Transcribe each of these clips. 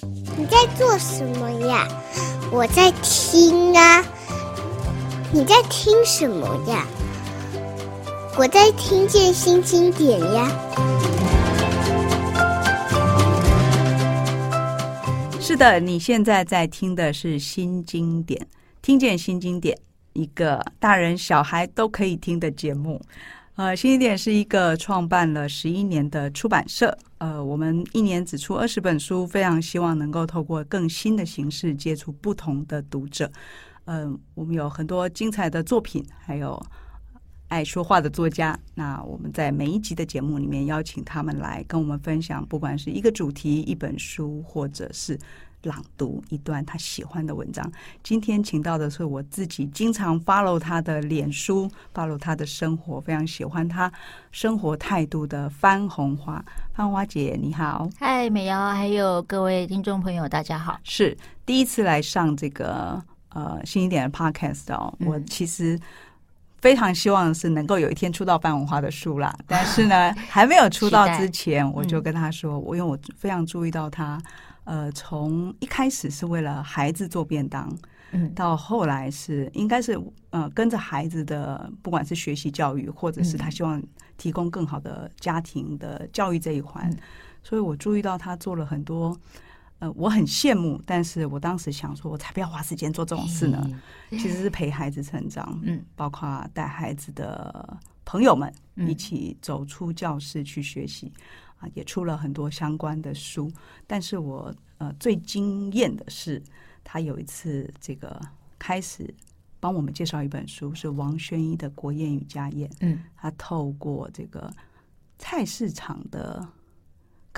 你在做什么呀？我在听啊。你在听什么呀？我在听见新经典呀。是的，你现在在听的是新经典，听见新经典，一个大人小孩都可以听的节目。呃，新经典是一个创办了十一年的出版社。呃，我们一年只出二十本书，非常希望能够透过更新的形式接触不同的读者。嗯、我们有很多精彩的作品，还有爱说话的作家。那我们在每一集的节目里面邀请他们来跟我们分享，不管是一个主题、一本书，或者是。朗读一段他喜欢的文章。今天请到的是我自己经常 follow 他的脸书，follow 他的生活，非常喜欢他生活态度的番红花。番红花姐，你好。嗨，美瑶，还有各位听众朋友，大家好。是第一次来上这个呃新一点的 podcast 哦。嗯、我其实非常希望是能够有一天出到番红花的书啦，但是呢，还没有出道之前，我就跟他说，我、嗯、因为我非常注意到他。呃，从一开始是为了孩子做便当，嗯，到后来是应该是呃跟着孩子的，不管是学习教育，或者是他希望提供更好的家庭的教育这一环，嗯，所以我注意到他做了很多，呃，我很羡慕，但是我当时想说，我才不要花时间做这种事呢，其实是陪孩子成长，嗯，包括带孩子的朋友们一起走出教室去学习。啊，也出了很多相关的书，但是我呃最惊艳的是，他有一次这个开始帮我们介绍一本书，是王宣一的《国宴与家宴》。嗯，他透过这个菜市场的。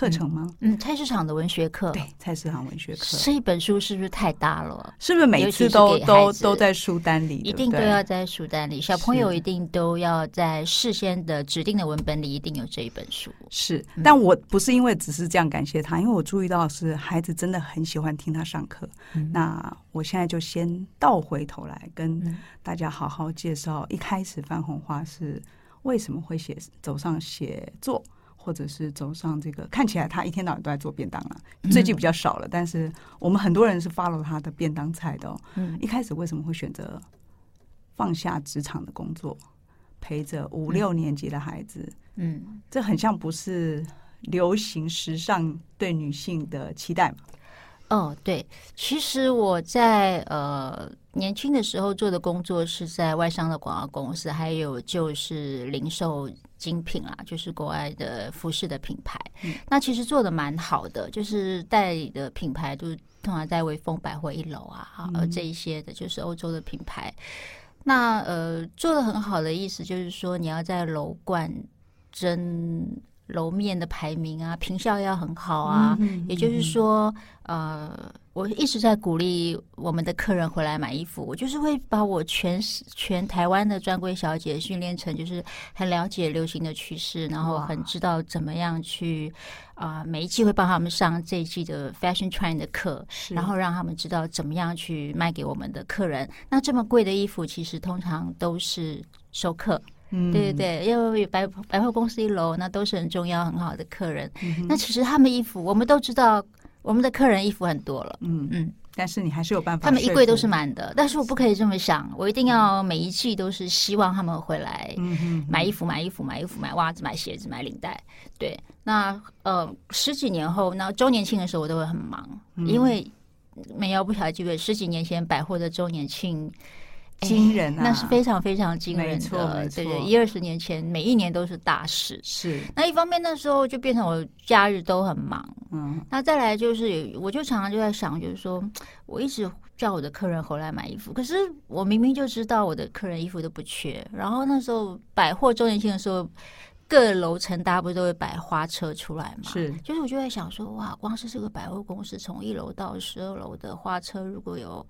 课程吗？嗯，菜市场的文学课，对，菜市场文学课这一本书是不是太大了？是不是每次都都都在书单里？一定都要在书单里，小朋友一定都要在事先的指定的文本里一定有这一本书。是，但我不是因为只是这样感谢他，因为我注意到是孩子真的很喜欢听他上课。嗯、那我现在就先倒回头来跟大家好好介绍，一开始番红花是为什么会写走上写作。或者是走上这个，看起来他一天到晚都在做便当了，最近比较少了。但是我们很多人是 follow 他的便当菜的哦。一开始为什么会选择放下职场的工作，陪着五六年级的孩子？嗯，这很像不是流行时尚对女性的期待吗？哦，对，其实我在呃年轻的时候做的工作是在外商的广告公司，还有就是零售。精品啦，就是国外的服饰的品牌，嗯、那其实做的蛮好的，就是代理的品牌都通常在威风百货一楼啊，好、嗯，这一些的就是欧洲的品牌。那呃，做的很好的意思就是说，你要在楼冠争楼面的排名啊，坪效要很好啊，也就是说，呃。我一直在鼓励我们的客人回来买衣服，我就是会把我全全台湾的专柜小姐训练成，就是很了解流行的趋势，然后很知道怎么样去啊、呃，每一季会帮他们上这一季的 fashion trend 的课，然后让他们知道怎么样去卖给我们的客人。那这么贵的衣服，其实通常都是熟客，嗯，对对对，因为百百货公司一楼那都是很重要很好的客人。嗯、那其实他们衣服，我们都知道。我们的客人衣服很多了，嗯嗯，但是你还是有办法。他们衣柜都是满的，但是我不可以这么想，我一定要每一季都是希望他们回来买衣服、买衣服、买衣服、买袜子、买鞋子、买领带。对，那呃十几年后，那周年庆的时候我都会很忙，因为没有不晓得几个十几年前百货的周年庆。惊人啊！那是非常非常惊人的，对对，一二十年前每一年都是大事。是那一方面，那时候就变成我假日都很忙。嗯，那再来就是，我就常常就在想，就是说我一直叫我的客人回来买衣服，可是我明明就知道我的客人衣服都不缺。然后那时候百货周年庆的时候。各楼层大家不是都会摆花车出来嘛？是，就是我就在想说，哇，光是这个百货公司从一楼到十二楼的花车，如果有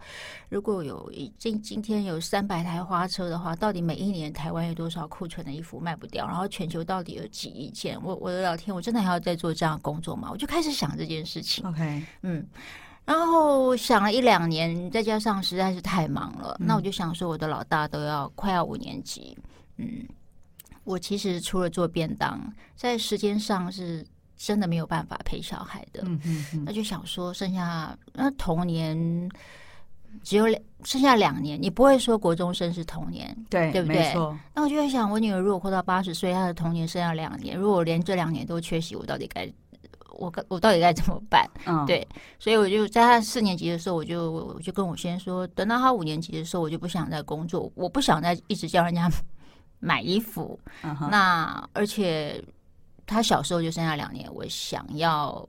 如果有今今天有三百台花车的话，到底每一年台湾有多少库存的衣服卖不掉？然后全球到底有几亿件？我我的老天，我真的还要再做这样的工作吗？我就开始想这件事情。OK，嗯，然后想了一两年，再加上实在是太忙了，嗯、那我就想说，我的老大都要快要五年级，嗯。我其实除了做便当，在时间上是真的没有办法陪小孩的，嗯嗯嗯，那就想说剩下那童年只有两，剩下两年，你不会说国中生是童年，对对不对？没错。那我就在想，我女儿如果活到八十岁，她的童年剩下两年，如果我连这两年都缺席，我到底该我我到底该怎么办？嗯，对，所以我就在她四年级的时候，我就我就跟我先生说，等到她五年级的时候，我就不想再工作，我不想再一直叫人家买衣服。那而且。他小时候就剩下两年，我想要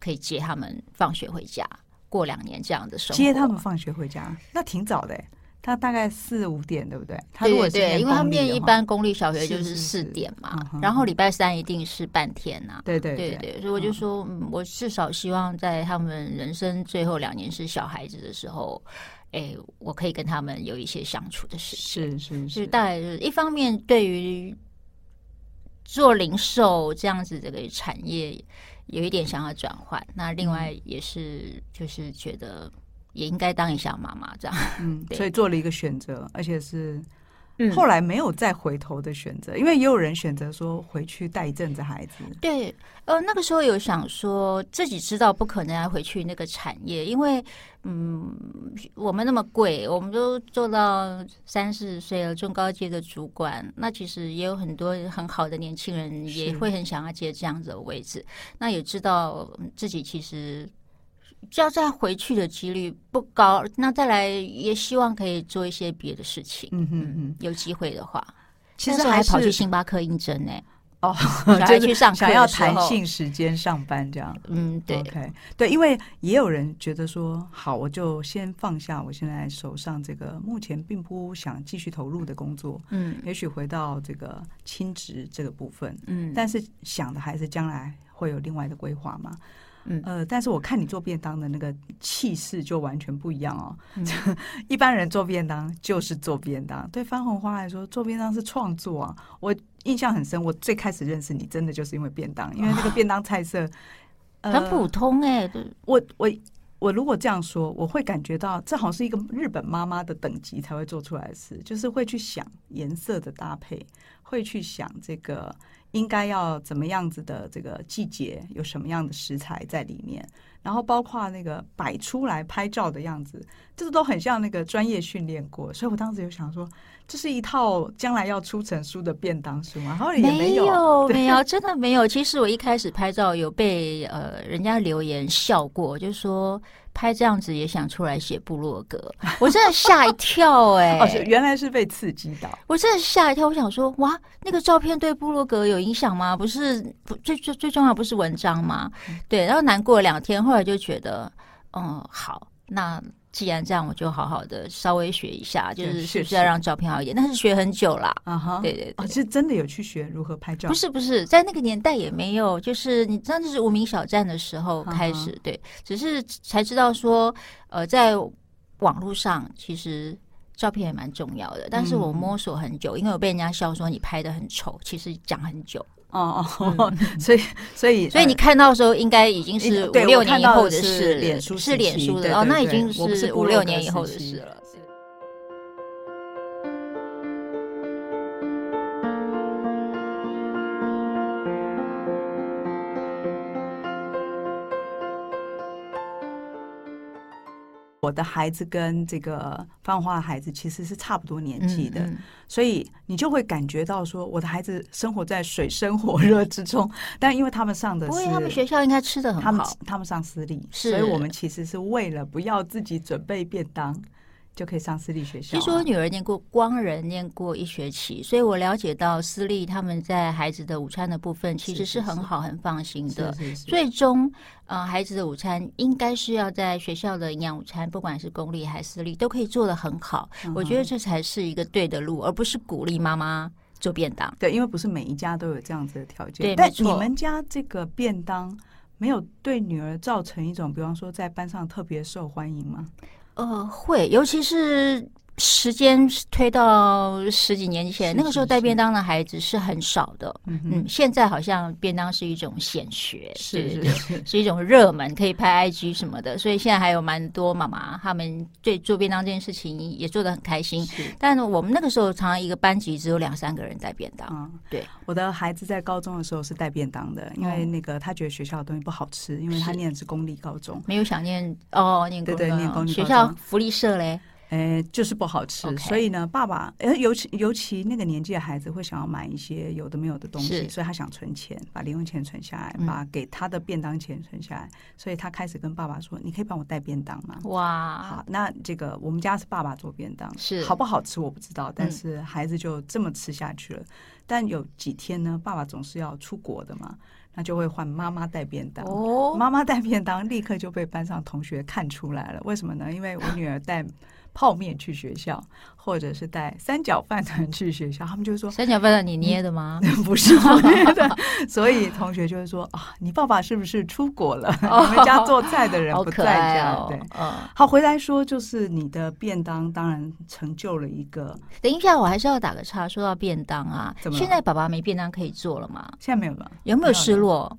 可以接他们放学回家，过两年这样的生活。接他们放学回家，那挺早的。他大概四五点，对不对？他如果对，因为他们念一般公立小学就是四点嘛，是是是，然后礼拜三一定是半天呐、啊。对对对对，所以我就说，嗯，我至少希望在他们人生最后两年是小孩子的时候，哎，我可以跟他们有一些相处的时间。是是是，就大概就是一方面对于。做零售这样子这个产业有一点想要转换，那另外也是就是觉得也应该当一下妈妈这样，嗯，所以做了一个选择，而且是后来没有再回头的选择，因为也有人选择说回去带一阵子孩子。对，呃，那个时候有想说自己知道不可能要回去那个产业，因为。嗯，我们那么贵，我们都做到三四十岁了，中高阶的主管，那其实也有很多很好的年轻人也会很想要接这样子的位置。那也知道自己其实要再回去的几率不高。那再来也希望可以做一些别的事情。嗯嗯嗯，有机会的话，其实还跑去星巴克应征呢。哦，想去上课，想要弹性时间上班这样。嗯，对，OK，对，因为也有人觉得说，好，我就先放下我现在手上这个目前并不想继续投入的工作，嗯，也许回到这个亲职这个部分，嗯，但是想的还是将来会有另外的规划嘛。嗯呃，但是我看你做便当的那个气势就完全不一样哦。嗯、一般人做便当就是做便当，对方红花来说，做便当是创作啊。我印象很深，我最开始认识你，真的就是因为便当，因为那个便当菜色、呃、很普通哎、欸。我我我如果这样说，我会感觉到这好像是一个日本妈妈的等级才会做出来的事，就是会去想颜色的搭配，会去想这个。应该要怎么样子的这个季节，有什么样的食材在里面，然后包括那个摆出来拍照的样子，这个都很像那个专业训练过。所以我当时就想说，这是一套将来要出成书的便当书吗？然后也没有，没有，没有，真的没有。其实我一开始拍照有被呃人家留言笑过，就是说。拍这样子也想出来写部落格，我真的吓一跳哎、欸！哦，原来是被刺激到，我真的吓一跳。我想说，哇，那个照片对部落格有影响吗？不是，不最最最重要不是文章吗？对，然后难过了两天，后来就觉得，嗯，好，那。既然这样，我就好好的稍微学一下，就是是不是要让照片好一点？但是学很久啦，啊哈，对对对，是真的有去学如何拍照？不是不是，在那个年代也没有，就是你知道，就是无名小站的时候开始，对，只是才知道说，呃，在网络上其实照片也蛮重要的。但是我摸索很久，因为我被人家笑说你拍的很丑，其实讲很久。哦哦，所以所以所以你看到的时候，应该已经是五六年以后的事，脸书是脸书的哦，那已经是五六年以后的事了。我的孩子跟这个芳华的孩子其实是差不多年纪的，所以你就会感觉到说，我的孩子生活在水深火热之中。但因为他们上的是，因为他们学校应该吃的很好，他们他们上私立，所以我们其实是为了不要自己准备便当。就可以上私立学校。其实我女儿念过光仁，念过一学期，所以我了解到私立他们在孩子的午餐的部分其实是很好、很放心的。最终，呃，孩子的午餐应该是要在学校的营养午餐，不管是公立还是私立，都可以做得很好。我觉得这才是一个对的路，而不是鼓励妈妈做便当。对，因为不是每一家都有这样子的条件。对，但你们家这个便当没有对女儿造成一种，比方说在班上特别受欢迎吗？呃，会，尤其是时间推到十几年前，是是是，那个时候带便当的孩子是很少的。嗯嗯，现在好像便当是一种显学，是是是，是一种热门，可以拍 IG 什么的。所以现在还有蛮多妈妈，他们对做便当这件事情也做得很开心。是，但我们那个时候常常一个班级只有两三个人带便当。嗯，对，我的孩子在高中的时候是带便当的，因为那个他觉得学校的东西不好吃，因为他念的是公立高中，没有想念哦，念对对念公立学校福利社嘞。哎，就是不好吃.所以呢，爸爸，呃，尤其尤其那个年纪的孩子会想要买一些有的没有的东西，所以他想存钱，把零用钱存下来，嗯、把给他的便当钱存下来，所以他开始跟爸爸说：“你可以帮我带便当吗？”哇，好，那这个我们家是爸爸做便当，是好不好吃我不知道，但是孩子就这么吃下去了。嗯、但有几天呢，爸爸总是要出国的嘛，那就会换妈妈带便当。哦，妈妈带便当立刻就被班上同学看出来了，为什么呢？因为我女儿带。泡面去学校，或者是带三角饭团去学校，他们就说：“三角饭团你捏的吗？” 不是我捏的，所以同学就会说：“啊，你爸爸是不是出国了？你们家做菜的人不在家。哦”对，嗯，好，回来说就是你的便当，当然成就了一个。等一下，我还是要打个岔，说到便当啊，现在爸爸没便当可以做了吗？现在没有了，有没有失落？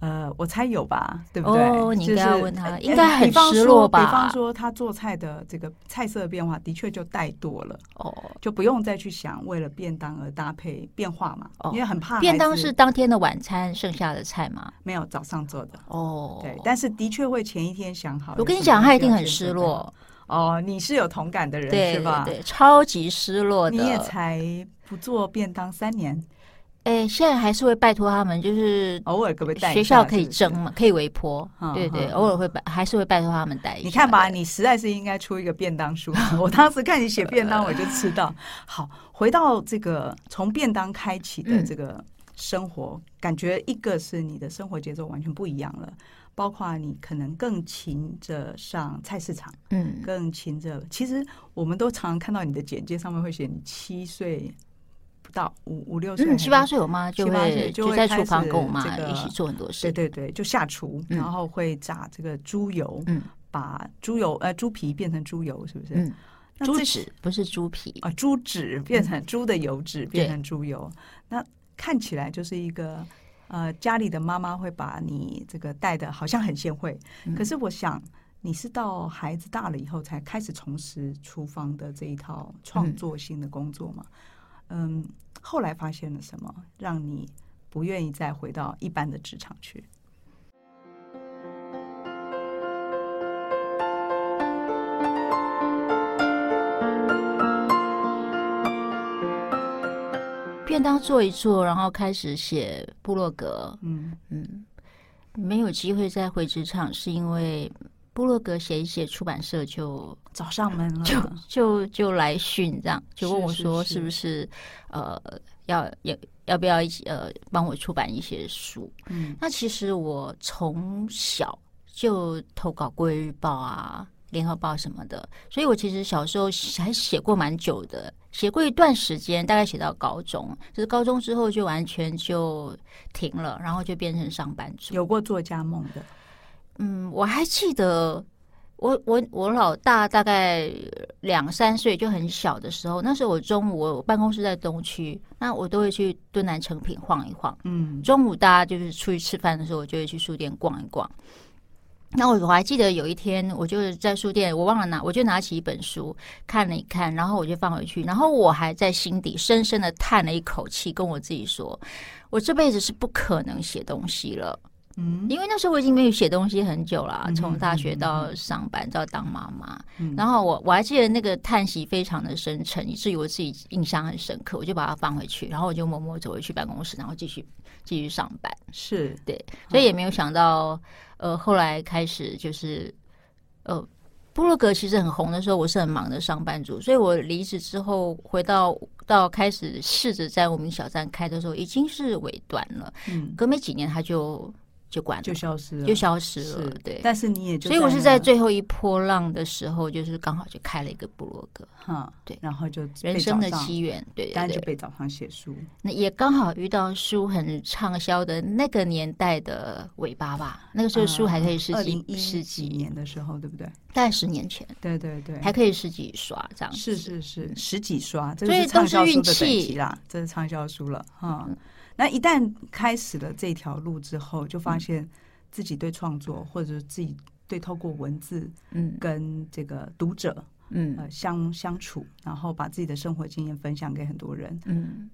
呃，我猜有吧，对不对？哦，你应该要问他，应该很失落吧？比方说，他做菜的这个菜色的变化，的确就带多了哦，就不用再去想为了便当而搭配变化嘛，因为很怕。便当是当天的晚餐剩下的菜吗？没有，早上做的哦。对，但是的确会前一天想好。我跟你讲，他一定很失落哦。你是有同感的人是吧？对，超级失落的。你也才不做便当三年。哎，现在还是会拜托他们，就是偶尔可不可以带？学校可以蒸嘛，可以微波，对对，偶尔会拜，还是会拜托他们带一下。你看吧，你实在是应该出一个便当书。我当时看你写便当，我就知道。好，回到这个从便当开启的这个生活，感觉一个是你的生活节奏完全不一样了，包括你可能更勤着上菜市场，嗯，更勤着。其实我们都常常看到你的简介上面会写你七岁。到五五六岁，七八岁，我妈就会就在厨房跟我妈一起做很多事。对对对，就下厨，然后会炸这个猪油，嗯，把猪油呃猪皮变成猪油，是不是？嗯，猪脂不是猪皮啊，猪脂变成猪的油脂变成猪油。那看起来就是一个呃家里的妈妈会把你这个带的好像很贤惠，可是我想你是到孩子大了以后才开始从事厨房的这一套创作性的工作嘛？嗯，后来发现了什么，让你不愿意再回到一般的职场去？便当做一做，然后开始写部落格。嗯嗯，没有机会再回职场，是因为。部落格写一写，出版社就找上门了，就就就来讯，这样就问我说：“是不是，呃，要要要不要一起呃帮我出版一些书？”嗯，那其实我从小就投稿《国语日报》啊，《联合报》什么的，所以我其实小时候还写过蛮久的，写过一段时间，大概写到高中，就是高中之后就完全就停了，然后就变成上班族，有过作家梦的。嗯，我还记得我我我老大大概两三岁就很小的时候，那时候我中午我办公室在东区，那我都会去敦南诚品晃一晃。嗯，中午大家就是出去吃饭的时候，我就会去书店逛一逛。那我我还记得有一天，我就是在书店，我忘了拿，我就拿起一本书看了一看，然后我就放回去，然后我还在心底深深的叹了一口气，跟我自己说，我这辈子是不可能写东西了。嗯，因为那时候我已经没有写东西很久了，从大学到上班到当妈妈，然后我我还记得那个叹息非常的深沉，以至于我自己印象很深刻，我就把它放回去，然后我就默默走回去办公室，然后继续继续上班。是对，所以也没有想到，呃，后来开始就是，呃，部落格其实很红的时候，我是很忙的上班族，所以我离职之后回到到开始试着在无名小站开的时候，已经是尾端了。嗯，隔没几年他就。就关了，就消失了，就消失了。对，但是你也就，所以我是在最后一波浪的时候，就是刚好就开了一个部落格，哈，对，然后就人生的机缘，对，当然就被找上写书。那也刚好遇到书很畅销的那个年代的尾巴吧，那个时候书还可以十几十几。年的时候，对不对？大概十年前，对对对，还可以十几刷这样，是是是，十几刷，这是畅销书的等级啦，这是畅销书了，哈。那一旦开始了这条路之后，就发现自己对创作，或者自己对透过文字，嗯，跟这个读者，嗯，呃，相相处，然后把自己的生活经验分享给很多人，嗯，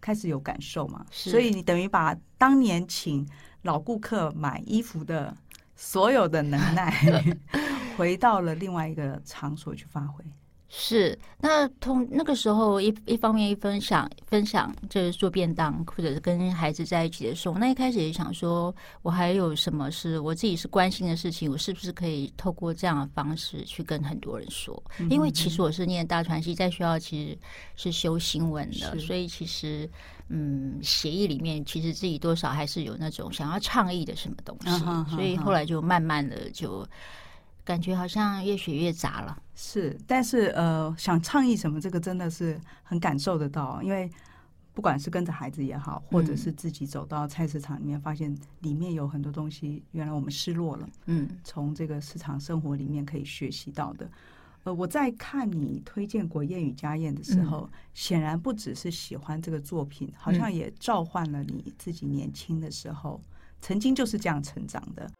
开始有感受嘛。所以你等于把当年请老顾客买衣服的所有的能耐，回到了另外一个场所去发挥。是，那通那个时候一一方面一分享分享，就是做便当或者是跟孩子在一起的时候，那一开始也想说，我还有什么是我自己是关心的事情，我是不是可以透过这样的方式去跟很多人说？因为其实我是念大传系，在学校其实是修新闻的，所以其实嗯，协议里面其实自己多少还是有那种想要倡议的什么东西，所以后来就慢慢的就。感觉好像越学越杂了，是，但是呃，想倡议什么，这个真的是很感受得到，因为不管是跟着孩子也好，或者是自己走到菜市场里面，发现里面有很多东西，原来我们失落了。嗯，从这个市场生活里面可以学习到的。呃，我在看你推荐《国宴与家宴》的时候，显然不只是喜欢这个作品，好像也召唤了你自己年轻的时候，曾经就是这样成长的。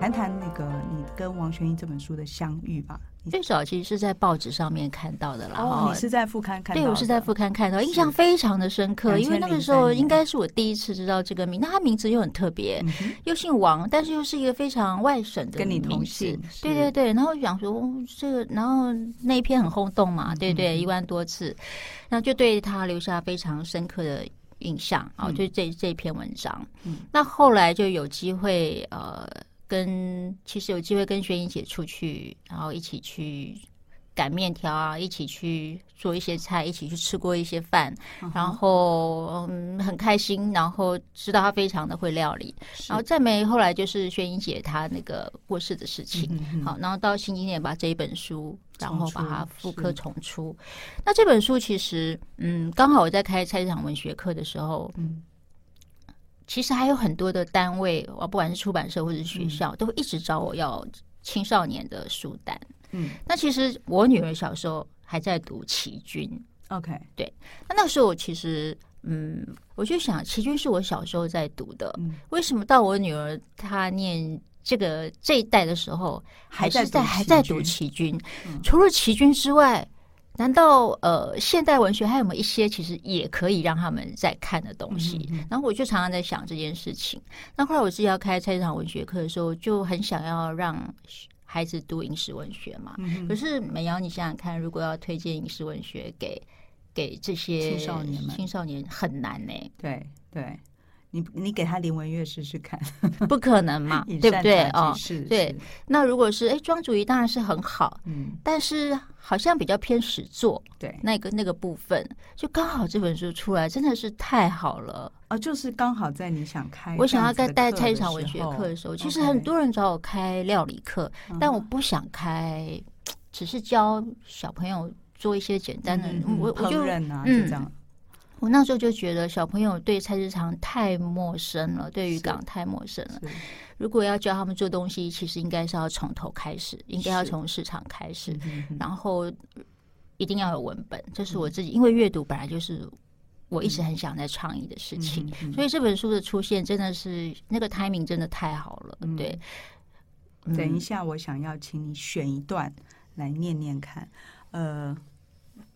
谈谈那个你跟王玄英这本书的相遇吧。最早其实是在报纸上面看到的啦。哦，你是在副刊看到？对，我是在副刊看到，印象非常的深刻。因为那个时候应该是我第一次知道这个名，那他名字又很特别，又姓王，但是又是一个非常外省的跟你同姓。对对对，然后想说这个，然后那一篇很轰动嘛，对对，一万多次，然后就对他留下非常深刻的印象啊，就这这篇文章。那后来就有机会呃。跟其实有机会跟玄英姐出去，然后一起去擀面条啊，一起去做一些菜，一起去吃过一些饭，然后嗯很开心，然后知道她非常的会料理，然后再没后来就是玄英姐她那个过世的事情，好，然后到新经典把这一本书，然后把它复刻重出。那这本书其实嗯刚好我在开菜市场文学课的时候，嗯。其实还有很多的单位，我不管是出版社或者是学校，嗯、都会一直找我要青少年的书单。嗯，那其实我女儿小时候还在读琦君。OK，对。那那时候我其实，嗯，我就想，琦君是我小时候在读的，嗯、为什么到我女儿她念这个这一代的时候，还是在还在读琦君？嗯、除了琦君之外。难道呃，现代文学还有没有一些其实也可以让他们在看的东西？嗯嗯，然后我就常常在想这件事情。那后来我自己要开菜市场文学课的时候，就很想要让孩子读饮食文学嘛。嗯、可是美瑶，你想想看，如果要推荐饮食文学给给这些青少年们，青少年很难呢、欸。对对。你你给他林文月试试看，不可能嘛，对不对？哦，是，对。那如果是哎，庄主仪当然是很好，嗯，但是好像比较偏实作，对，那个那个部分，就刚好这本书出来真的是太好了啊！就是刚好在你想开，我想要在带菜市场文学课的时候，其实很多人找我开料理课，但我不想开，只是教小朋友做一些简单的，我我就啊，就这样。我那时候就觉得小朋友对菜市场太陌生了，对渔港太陌生了。如果要教他们做东西，其实应该是要从头开始，应该要从市场开始，然后一定要有文本。这是我自己，因为阅读本来就是我一直很想在创意的事情，所以这本书的出现真的是那个 timing 真的太好了。对，等一下，我想要请你选一段来念念看，呃。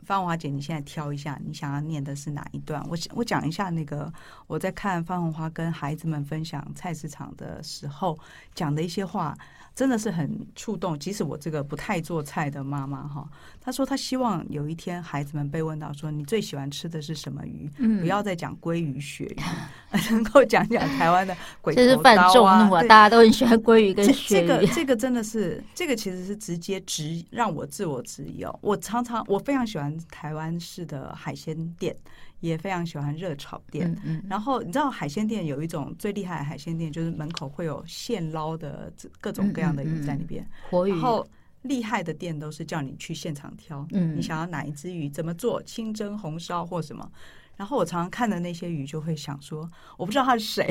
方华姐，你现在挑一下，你想要念的是哪一段？我我讲一下那个我在看方红花跟孩子们分享菜市场的时候讲的一些话。真的是很触动，即使我这个不太做菜的妈妈哈，她说她希望有一天孩子们被问到说，你最喜欢吃的是什么鱼？嗯，不要再讲鲑鱼、鳕鱼，能够讲讲台湾的鬼头刀啊！大家都很喜欢鲑鱼跟鳕鱼。这个这个真的是，这个其实是直接直让我自我质疑哦。我常常我非常喜欢台湾式的海鲜店。也非常喜欢热炒店，嗯嗯、然后你知道海鲜店有一种最厉害的海鲜店，就是门口会有现捞的各种各样的鱼在里边，活鱼。然后厉害的店都是叫你去现场挑，嗯、你想要哪一只鱼，怎么做，清蒸、红烧或什么。然后我常常看的那些鱼，就会想说，我不知道他是谁，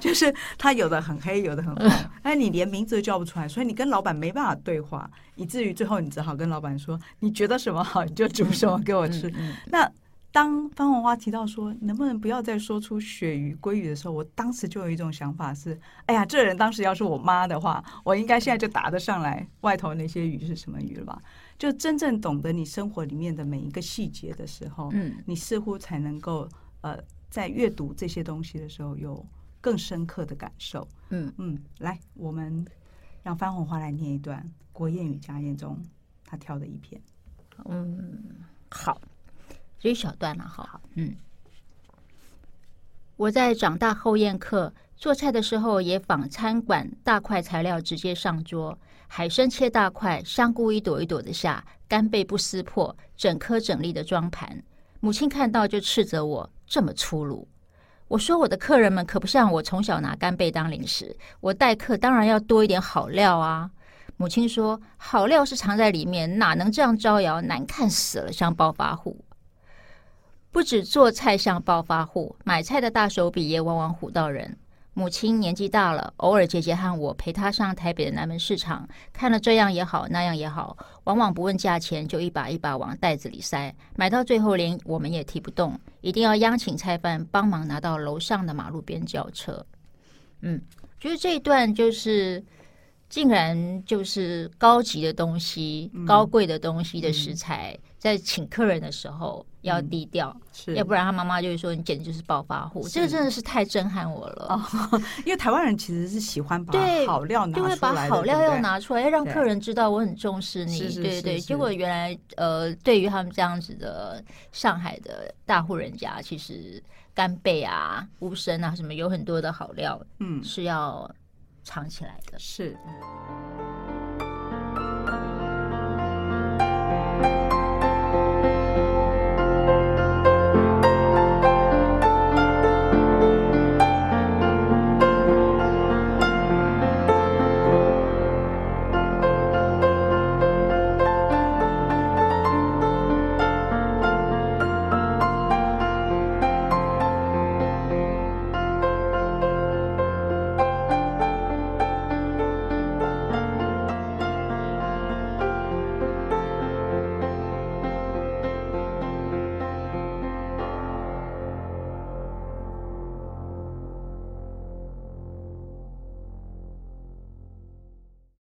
就是他有的很黑，有的很红，但你连名字都叫不出来，所以你跟老板没办法对话，以至于最后你只好跟老板说，你觉得什么好，你就煮什么给我吃。嗯嗯嗯、那当方红花提到说能不能不要再说出鳕鱼、鲑鱼的时候，我当时就有一种想法是：哎呀，这人当时要是我妈的话，我应该现在就答得上来外头那些鱼是什么鱼了吧？就真正懂得你生活里面的每一个细节的时候，嗯，你似乎才能够呃，在阅读这些东西的时候有更深刻的感受。嗯嗯，来，我们让方红花来念一段《国宴与家宴》中他挑的一篇。嗯，好。这一小段了哈，嗯，我在长大后宴客做菜的时候，也仿餐馆大块材料直接上桌，海参切大块，香菇一朵一朵的下，干贝不撕破，整颗整粒的装盘。母亲看到就斥责我这么粗鲁。我说我的客人们可不像我从小拿干贝当零食，我待客当然要多一点好料啊。母亲说好料是藏在里面，哪能这样招摇，难看死了，像暴发户。不止做菜像暴发户，买菜的大手笔也往往唬到人。母亲年纪大了，偶尔姐姐和我陪她上台北的南门市场，看了这样也好，那样也好，往往不问价钱，就一把一把往袋子里塞，买到最后连我们也提不动，一定要央请菜贩帮忙拿到楼上的马路边轿车。嗯，就是这一段就是。竟然就是高级的东西、嗯、高贵的东西的食材，嗯、在请客人的时候要低调，要不然他妈妈就会说你简直就是暴发户。这个真的是太震撼我了，哦、因为台湾人其实是喜欢把好料拿出来，就会把好料要拿出来，要让客人知道我很重视你。对对对，结果原来呃，对于他们这样子的上海的大户人家，其实干贝啊、乌参啊什么有很多的好料，嗯，是要。藏起来的是。